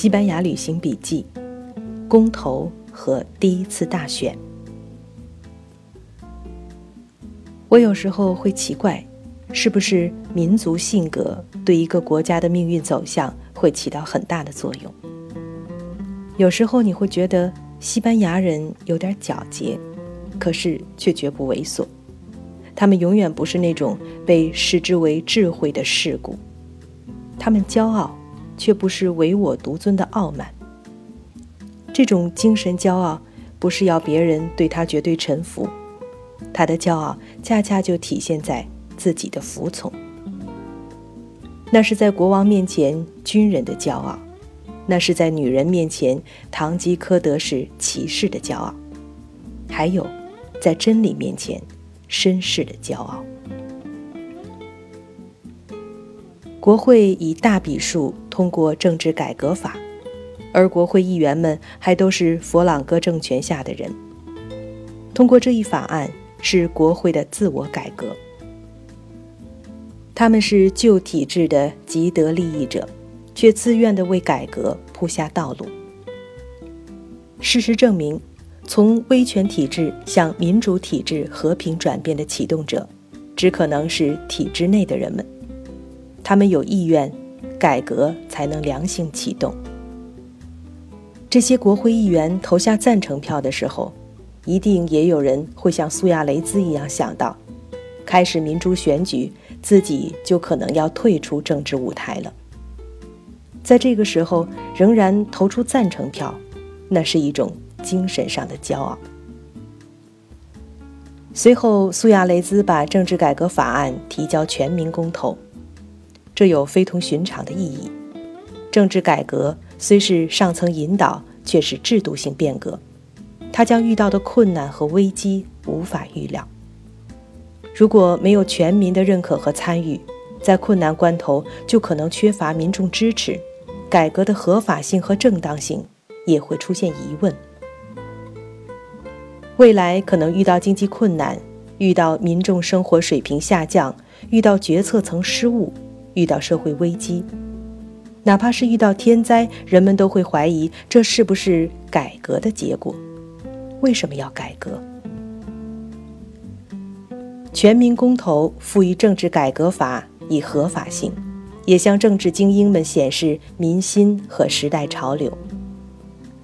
西班牙旅行笔记、公投和第一次大选。我有时候会奇怪，是不是民族性格对一个国家的命运走向会起到很大的作用？有时候你会觉得西班牙人有点狡黠，可是却绝不猥琐。他们永远不是那种被视之为智慧的世故，他们骄傲，却不是唯我独尊的傲慢。这种精神骄傲，不是要别人对他绝对臣服，他的骄傲恰恰就体现在自己的服从。那是在国王面前军人的骄傲，那是在女人面前堂吉诃德式骑士的骄傲，还有，在真理面前。绅士的骄傲。国会以大笔数通过政治改革法，而国会议员们还都是佛朗哥政权下的人。通过这一法案是国会的自我改革，他们是旧体制的极得利益者，却自愿地为改革铺下道路。事实证明。从威权体制向民主体制和平转变的启动者，只可能是体制内的人们。他们有意愿，改革才能良性启动。这些国会议员投下赞成票的时候，一定也有人会像苏亚雷兹一样想到，开始民主选举，自己就可能要退出政治舞台了。在这个时候，仍然投出赞成票，那是一种。精神上的骄傲。随后，苏亚雷兹把政治改革法案提交全民公投，这有非同寻常的意义。政治改革虽是上层引导，却是制度性变革，他将遇到的困难和危机无法预料。如果没有全民的认可和参与，在困难关头就可能缺乏民众支持，改革的合法性和正当性也会出现疑问。未来可能遇到经济困难，遇到民众生活水平下降，遇到决策层失误，遇到社会危机，哪怕是遇到天灾，人们都会怀疑这是不是改革的结果？为什么要改革？全民公投赋予政治改革法以合法性，也向政治精英们显示民心和时代潮流。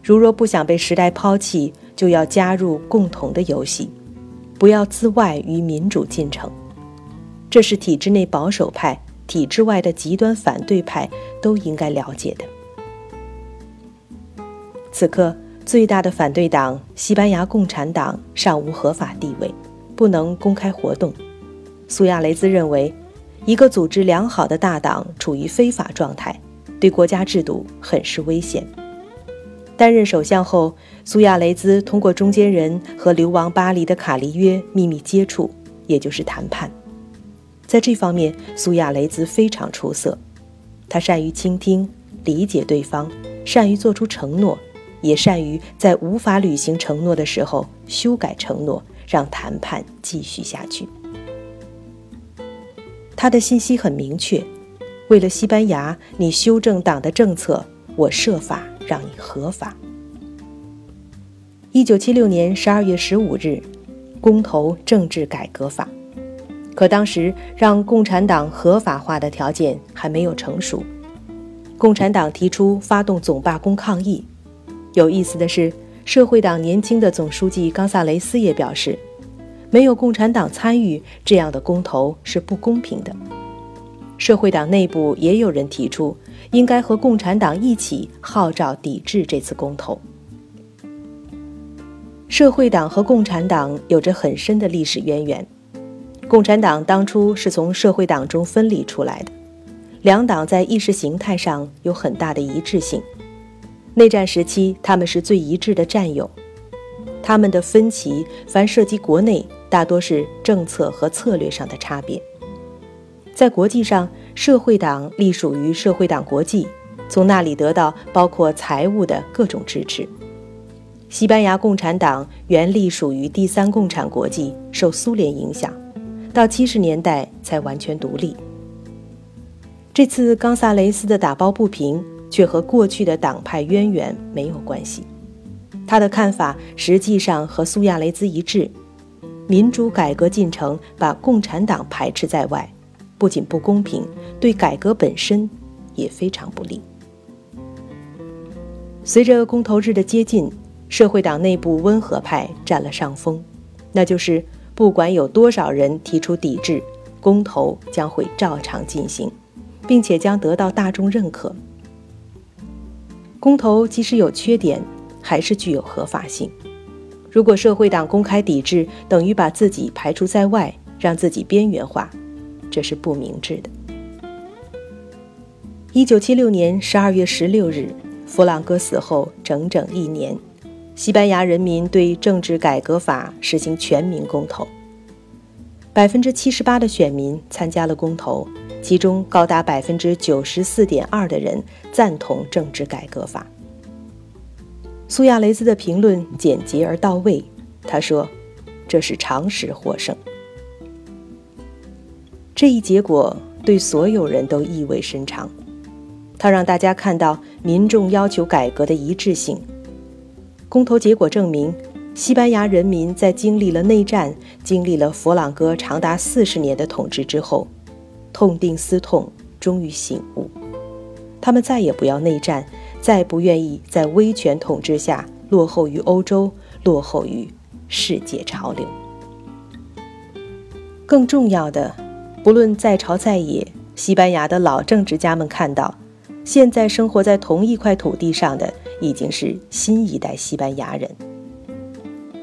如若不想被时代抛弃，就要加入共同的游戏，不要自外于民主进程。这是体制内保守派、体制外的极端反对派都应该了解的。此刻，最大的反对党西班牙共产党尚无合法地位，不能公开活动。苏亚雷兹认为，一个组织良好的大党处于非法状态，对国家制度很是危险。担任首相后，苏亚雷兹通过中间人和流亡巴黎的卡利约秘密接触，也就是谈判。在这方面，苏亚雷兹非常出色。他善于倾听、理解对方，善于做出承诺，也善于在无法履行承诺的时候修改承诺，让谈判继续下去。他的信息很明确：为了西班牙，你修正党的政策，我设法。让你合法。一九七六年十二月十五日，公投政治改革法，可当时让共产党合法化的条件还没有成熟。共产党提出发动总罢工抗议。有意思的是，社会党年轻的总书记冈萨雷斯也表示，没有共产党参与这样的公投是不公平的。社会党内部也有人提出。应该和共产党一起号召抵制这次公投。社会党和共产党有着很深的历史渊源，共产党当初是从社会党中分离出来的，两党在意识形态上有很大的一致性。内战时期，他们是最一致的战友，他们的分歧凡涉及国内，大多是政策和策略上的差别，在国际上。社会党隶属于社会党国际，从那里得到包括财务的各种支持。西班牙共产党原隶属于第三共产国际，受苏联影响，到七十年代才完全独立。这次冈萨雷斯的打抱不平，却和过去的党派渊源没有关系。他的看法实际上和苏亚雷兹一致：民主改革进程把共产党排斥在外，不仅不公平，对改革本身也非常不利。随着公投日的接近，社会党内部温和派占了上风，那就是不管有多少人提出抵制，公投将会照常进行，并且将得到大众认可。公投即使有缺点，还是具有合法性。如果社会党公开抵制，等于把自己排除在外，让自己边缘化，这是不明智的。一九七六年十二月十六日，弗朗哥死后整整一年，西班牙人民对政治改革法实行全民公投。百分之七十八的选民参加了公投。其中高达百分之九十四点二的人赞同政治改革法。苏亚雷斯的评论简洁而到位，他说：“这是常识获胜。”这一结果对所有人都意味深长，他让大家看到民众要求改革的一致性。公投结果证明，西班牙人民在经历了内战、经历了佛朗哥长达四十年的统治之后。痛定思痛，终于醒悟，他们再也不要内战，再不愿意在威权统治下落后于欧洲，落后于世界潮流。更重要的，不论在朝在野，西班牙的老政治家们看到，现在生活在同一块土地上的已经是新一代西班牙人，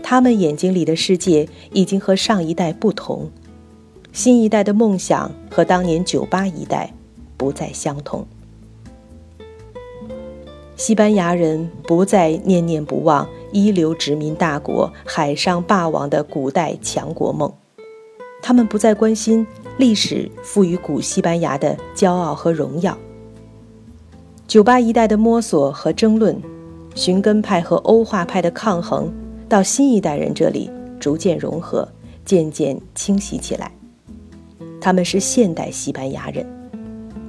他们眼睛里的世界已经和上一代不同。新一代的梦想和当年九八一代不再相同。西班牙人不再念念不忘一流殖民大国、海上霸王的古代强国梦，他们不再关心历史赋予古西班牙的骄傲和荣耀。九八一代的摸索和争论，寻根派和欧化派的抗衡，到新一代人这里逐渐融合，渐渐清晰起来。他们是现代西班牙人，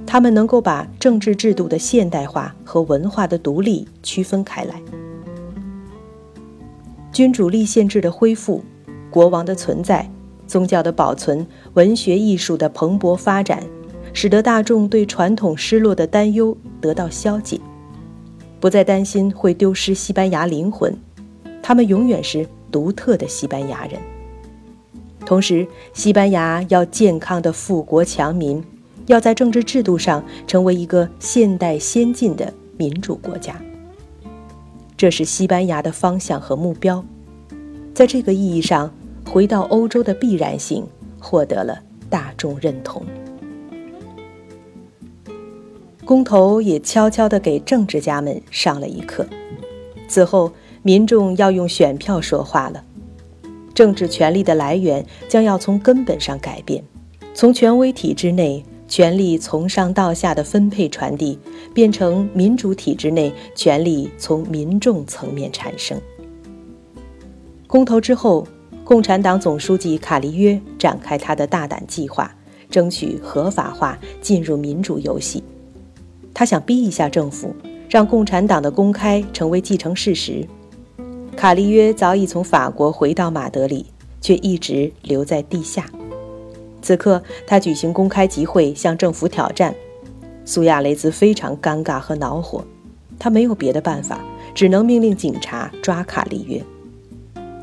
他们能够把政治制度的现代化和文化的独立区分开来。君主立宪制的恢复，国王的存在，宗教的保存，文学艺术的蓬勃发展，使得大众对传统失落的担忧得到消解，不再担心会丢失西班牙灵魂。他们永远是独特的西班牙人。同时，西班牙要健康的富国强民，要在政治制度上成为一个现代先进的民主国家。这是西班牙的方向和目标。在这个意义上，回到欧洲的必然性获得了大众认同。公投也悄悄地给政治家们上了一课。此后，民众要用选票说话了。政治权力的来源将要从根本上改变，从权威体制内权力从上到下的分配传递，变成民主体制内权力从民众层面产生。公投之后，共产党总书记卡利约展开他的大胆计划，争取合法化进入民主游戏。他想逼一下政府，让共产党的公开成为既成事实。卡利约早已从法国回到马德里，却一直留在地下。此刻，他举行公开集会，向政府挑战。苏亚雷兹非常尴尬和恼火，他没有别的办法，只能命令警察抓卡利约。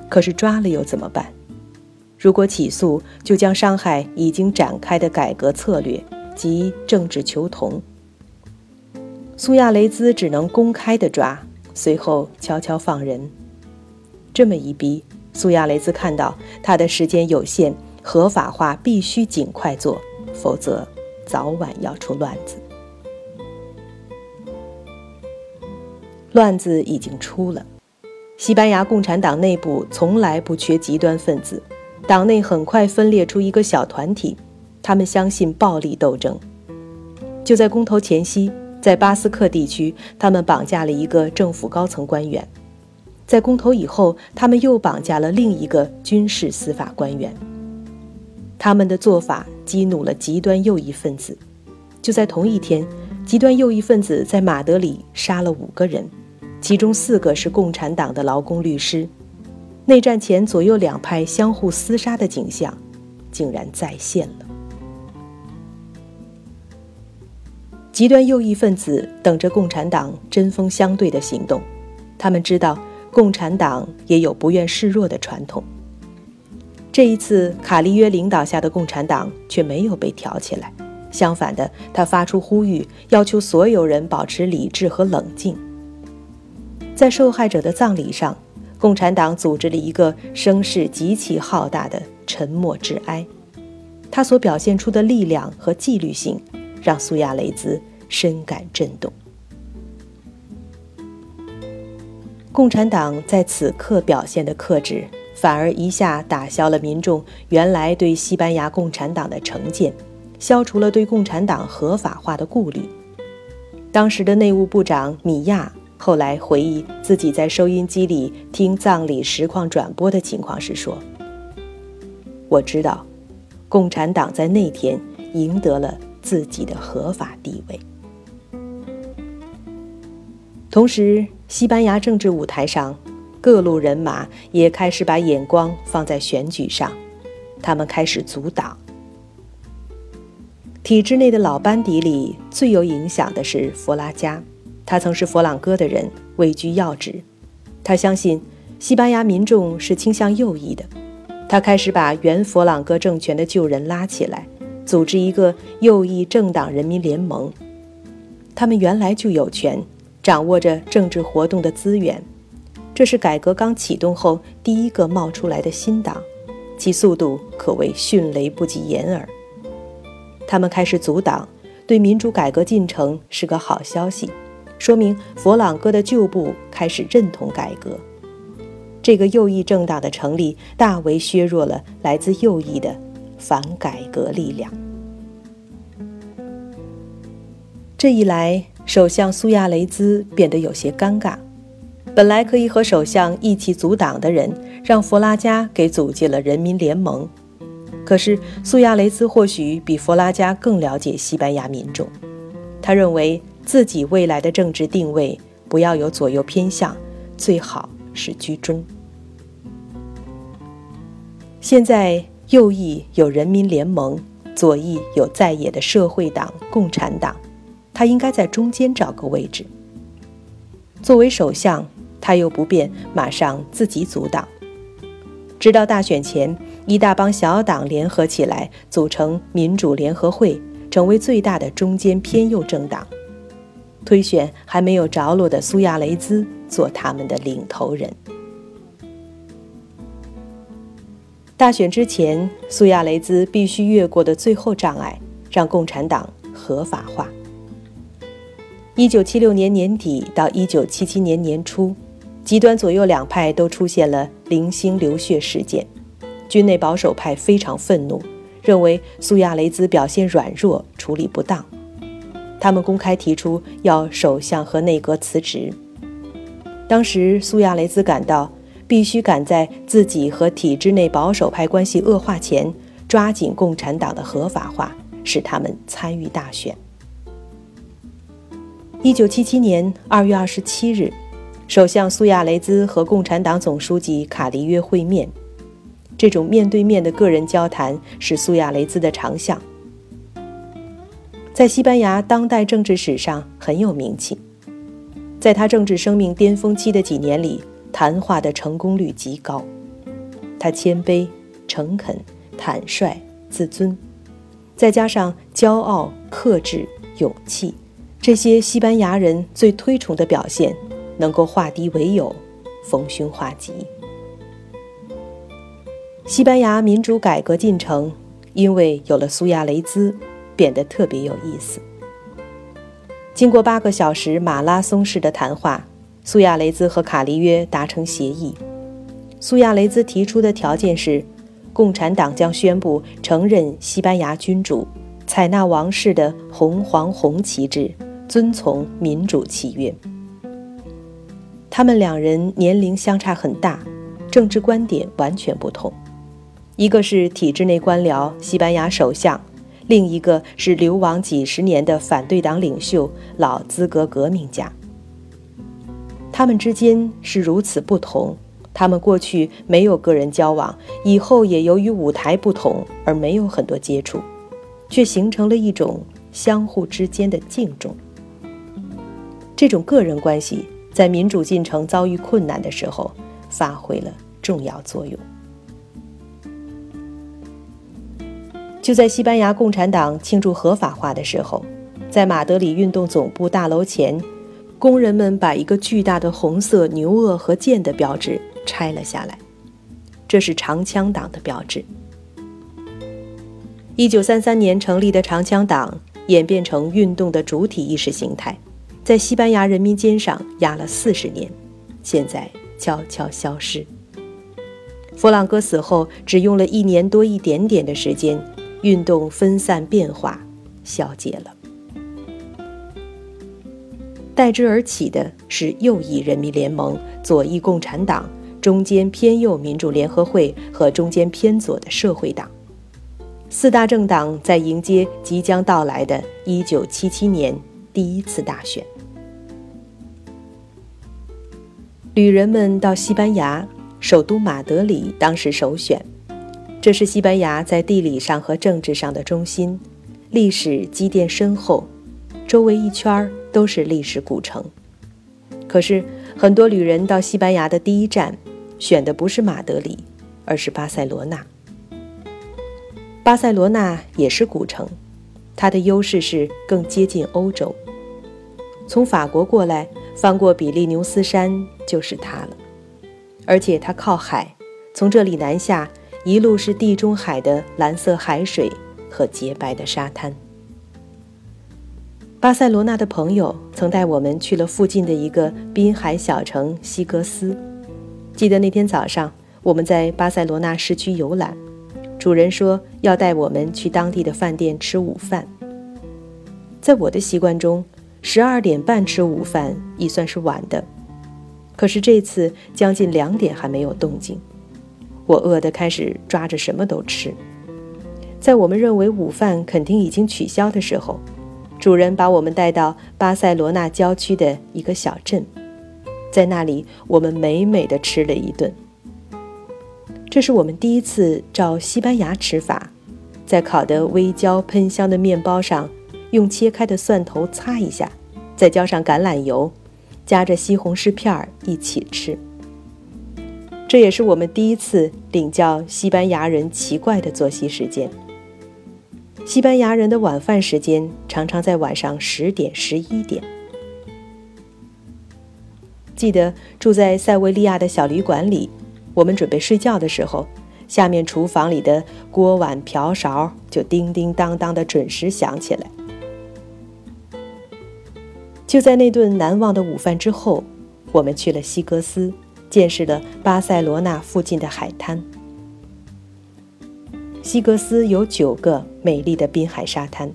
可是抓了又怎么办？如果起诉，就将伤害已经展开的改革策略及政治求同。苏亚雷兹只能公开的抓，随后悄悄放人。这么一逼，苏亚雷斯看到他的时间有限，合法化必须尽快做，否则早晚要出乱子。乱子已经出了，西班牙共产党内部从来不缺极端分子，党内很快分裂出一个小团体，他们相信暴力斗争。就在公投前夕，在巴斯克地区，他们绑架了一个政府高层官员。在公投以后，他们又绑架了另一个军事司法官员。他们的做法激怒了极端右翼分子。就在同一天，极端右翼分子在马德里杀了五个人，其中四个是共产党的劳工律师。内战前左右两派相互厮杀的景象，竟然再现了。极端右翼分子等着共产党针锋相对的行动，他们知道共产党也有不愿示弱的传统。这一次，卡利约领导下的共产党却没有被挑起来，相反的，他发出呼吁，要求所有人保持理智和冷静。在受害者的葬礼上，共产党组织了一个声势极其浩大的沉默致哀，他所表现出的力量和纪律性，让苏亚雷兹。深感震动。共产党在此刻表现的克制，反而一下打消了民众原来对西班牙共产党的成见，消除了对共产党合法化的顾虑。当时的内务部长米亚后来回忆自己在收音机里听葬礼实况转播的情况时说：“我知道，共产党在那天赢得了自己的合法地位。”同时，西班牙政治舞台上，各路人马也开始把眼光放在选举上，他们开始阻挡。体制内的老班底里最有影响的是佛拉加，他曾是佛朗哥的人，位居要职。他相信西班牙民众是倾向右翼的，他开始把原佛朗哥政权的旧人拉起来，组织一个右翼政党人民联盟。他们原来就有权。掌握着政治活动的资源，这是改革刚启动后第一个冒出来的新党，其速度可谓迅雷不及掩耳。他们开始阻挡，对民主改革进程是个好消息，说明佛朗哥的旧部开始认同改革。这个右翼政党的成立，大为削弱了来自右翼的反改革力量。这一来。首相苏亚雷兹变得有些尴尬，本来可以和首相一起阻挡的人，让弗拉加给组建了人民联盟。可是苏亚雷兹或许比弗拉加更了解西班牙民众，他认为自己未来的政治定位不要有左右偏向，最好是居中。现在右翼有人民联盟，左翼有在野的社会党、共产党。他应该在中间找个位置。作为首相，他又不便马上自己阻挡。直到大选前，一大帮小党联合起来，组成民主联合会，成为最大的中间偏右政党，推选还没有着落的苏亚雷兹做他们的领头人。大选之前，苏亚雷兹必须越过的最后障碍，让共产党合法化。一九七六年年底到一九七七年年初，极端左右两派都出现了零星流血事件。军内保守派非常愤怒，认为苏亚雷兹表现软弱，处理不当。他们公开提出要首相和内阁辞职。当时苏亚雷兹感到必须赶在自己和体制内保守派关系恶化前，抓紧共产党的合法化，使他们参与大选。一九七七年二月二十七日，首相苏亚雷兹和共产党总书记卡迪约会面。这种面对面的个人交谈是苏亚雷兹的长项，在西班牙当代政治史上很有名气。在他政治生命巅峰期的几年里，谈话的成功率极高。他谦卑、诚恳、坦率、自尊，再加上骄傲、克制、勇气。这些西班牙人最推崇的表现，能够化敌为友，逢凶化吉。西班牙民主改革进程，因为有了苏亚雷兹，变得特别有意思。经过八个小时马拉松式的谈话，苏亚雷兹和卡利约达成协议。苏亚雷兹提出的条件是，共产党将宣布承认西班牙君主，采纳王室的红黄红旗帜。遵从民主契约。他们两人年龄相差很大，政治观点完全不同。一个是体制内官僚，西班牙首相；另一个是流亡几十年的反对党领袖、老资格革命家。他们之间是如此不同，他们过去没有个人交往，以后也由于舞台不同而没有很多接触，却形成了一种相互之间的敬重。这种个人关系在民主进程遭遇困难的时候发挥了重要作用。就在西班牙共产党庆祝合法化的时候，在马德里运动总部大楼前，工人们把一个巨大的红色牛轭和剑的标志拆了下来。这是长枪党的标志。一九三三年成立的长枪党演变成运动的主体意识形态，在西班牙人民肩上压了四十年，现在悄悄消失。弗朗哥死后，只用了一年多一点点的时间。运动分散变化，消解了。代之而起的是右翼人民联盟、左翼共产党、中间偏右民主联合会和中间偏左的社会党。四大政党在迎接即将到来的1977年第一次大选。旅人们到西班牙首都马德里，当时首选。这是西班牙在地理上和政治上的中心，历史积淀深厚，周围一圈都是历史古城。可是，很多旅人到西班牙的第一站，选的不是马德里，而是巴塞罗那。巴塞罗那也是古城，它的优势是更接近欧洲。从法国过来，翻过比利牛斯山就是它了，而且它靠海，从这里南下。一路是地中海的蓝色海水和洁白的沙滩。巴塞罗那的朋友曾带我们去了附近的一个滨海小城西格斯。记得那天早上，我们在巴塞罗那市区游览，主人说要带我们去当地的饭店吃午饭。在我的习惯中，十二点半吃午饭已算是晚的，可是这次将近两点还没有动静。我饿得开始抓着什么都吃。在我们认为午饭肯定已经取消的时候，主人把我们带到巴塞罗那郊区的一个小镇，在那里我们美美的吃了一顿。这是我们第一次照西班牙吃法，在烤得微焦喷香的面包上用切开的蒜头擦一下，再浇上橄榄油，夹着西红柿片儿一起吃。这也是我们第一次领教西班牙人奇怪的作息时间。西班牙人的晚饭时间常常在晚上十点、十一点。记得住在塞维利亚的小旅馆里，我们准备睡觉的时候，下面厨房里的锅碗瓢勺就叮叮当当的准时响起来。就在那顿难忘的午饭之后，我们去了西格斯。见识了巴塞罗那附近的海滩。西格斯有九个美丽的滨海沙滩，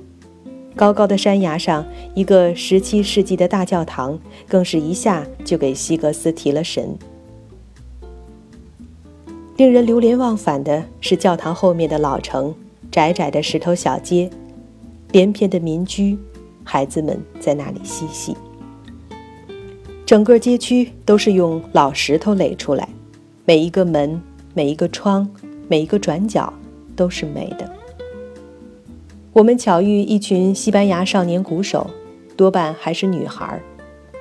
高高的山崖上一个十七世纪的大教堂，更是一下就给西格斯提了神。令人流连忘返的是教堂后面的老城，窄窄的石头小街，连片的民居，孩子们在那里嬉戏。整个街区都是用老石头垒出来，每一个门、每一个窗、每一个转角都是美的。我们巧遇一群西班牙少年鼓手，多半还是女孩儿，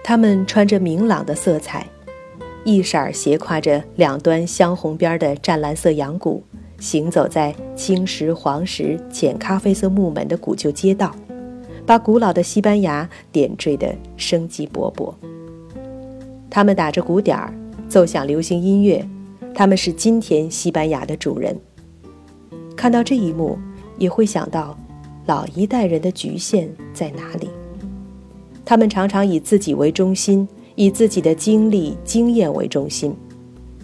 她们穿着明朗的色彩，一色斜挎着两端镶红边的湛蓝色羊骨，行走在青石、黄石、浅咖啡色木门的古旧街道，把古老的西班牙点缀得生机勃勃。他们打着鼓点儿，奏响流行音乐，他们是今天西班牙的主人。看到这一幕，也会想到，老一代人的局限在哪里？他们常常以自己为中心，以自己的经历、经验为中心。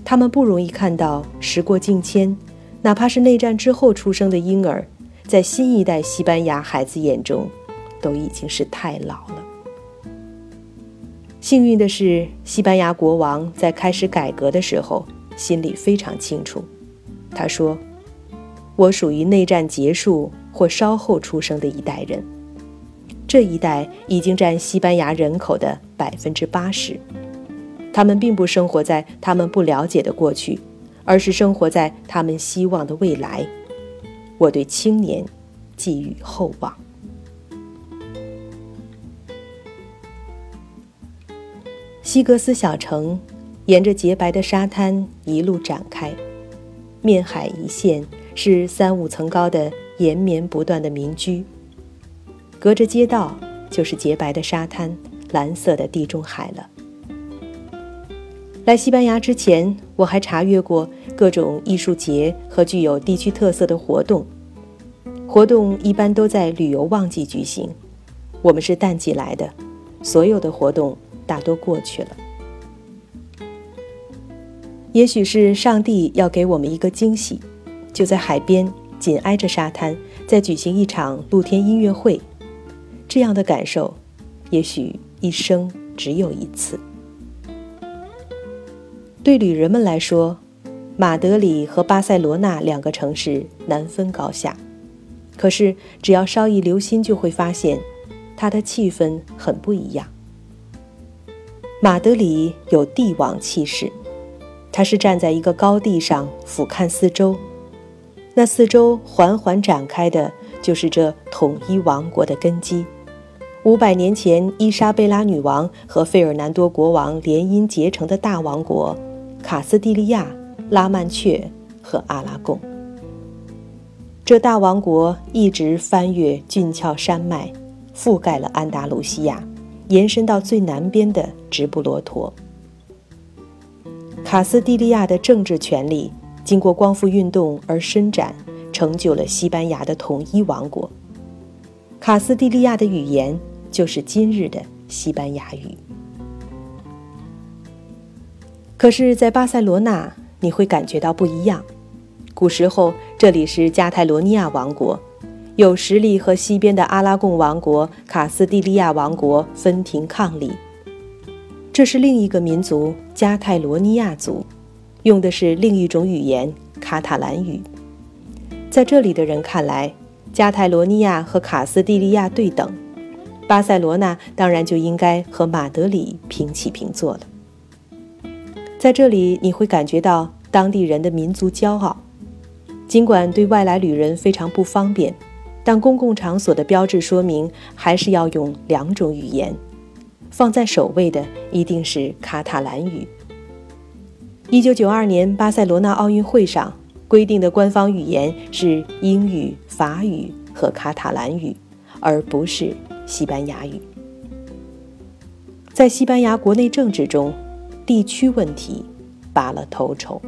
他们不容易看到，时过境迁，哪怕是内战之后出生的婴儿，在新一代西班牙孩子眼中，都已经是太老了。幸运的是，西班牙国王在开始改革的时候，心里非常清楚。他说：“我属于内战结束或稍后出生的一代人。这一代已经占西班牙人口的百分之八十。他们并不生活在他们不了解的过去，而是生活在他们希望的未来。我对青年寄予厚望。西格斯小城沿着洁白的沙滩一路展开，面海一线是三五层高的延绵不断的民居，隔着街道就是洁白的沙滩、蓝色的地中海了。来西班牙之前，我还查阅过各种艺术节和具有地区特色的活动，活动一般都在旅游旺季举行。我们是淡季来的，所有的活动。大多过去了。也许是上帝要给我们一个惊喜，就在海边，紧挨着沙滩，在举行一场露天音乐会。这样的感受，也许一生只有一次。对旅人们来说，马德里和巴塞罗那两个城市难分高下。可是，只要稍一留心，就会发现，它的气氛很不一样。马德里有帝王气势，他是站在一个高地上俯瞰四周，那四周缓缓展开的，就是这统一王国的根基。五百年前，伊莎贝拉女王和费尔南多国王联姻结成的大王国——卡斯蒂利亚、拉曼却和阿拉贡。这大王国一直翻越峻峭山脉，覆盖了安达卢西亚。延伸到最南边的直布罗陀。卡斯蒂利亚的政治权力经过光复运动而伸展，成就了西班牙的统一王国。卡斯蒂利亚的语言就是今日的西班牙语。可是，在巴塞罗那，你会感觉到不一样。古时候，这里是加泰罗尼亚王国。有实力和西边的阿拉贡王国、卡斯蒂利亚王国分庭抗礼。这是另一个民族——加泰罗尼亚族，用的是另一种语言——卡塔兰语。在这里的人看来，加泰罗尼亚和卡斯蒂利亚对等，巴塞罗那当然就应该和马德里平起平坐了。在这里，你会感觉到当地人的民族骄傲，尽管对外来旅人非常不方便。但公共场所的标志说明还是要用两种语言，放在首位的一定是卡塔兰语。一九九二年巴塞罗那奥运会上规定的官方语言是英语、法语和卡塔兰语，而不是西班牙语。在西班牙国内政治中，地区问题拔了头筹。